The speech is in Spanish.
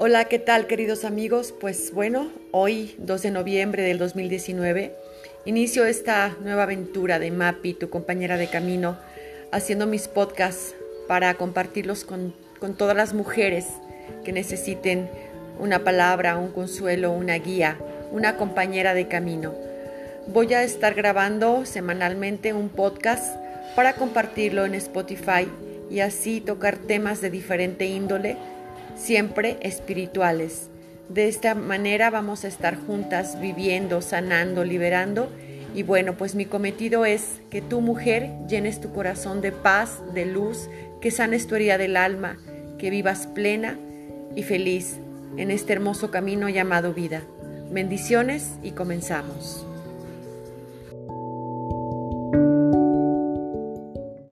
Hola, ¿qué tal queridos amigos? Pues bueno, hoy 2 de noviembre del 2019 inicio esta nueva aventura de Mapi, tu compañera de camino, haciendo mis podcasts para compartirlos con, con todas las mujeres que necesiten una palabra, un consuelo, una guía, una compañera de camino. Voy a estar grabando semanalmente un podcast para compartirlo en Spotify y así tocar temas de diferente índole siempre espirituales. De esta manera vamos a estar juntas viviendo, sanando, liberando. Y bueno, pues mi cometido es que tu mujer llenes tu corazón de paz, de luz, que sanes tu herida del alma, que vivas plena y feliz en este hermoso camino llamado vida. Bendiciones y comenzamos.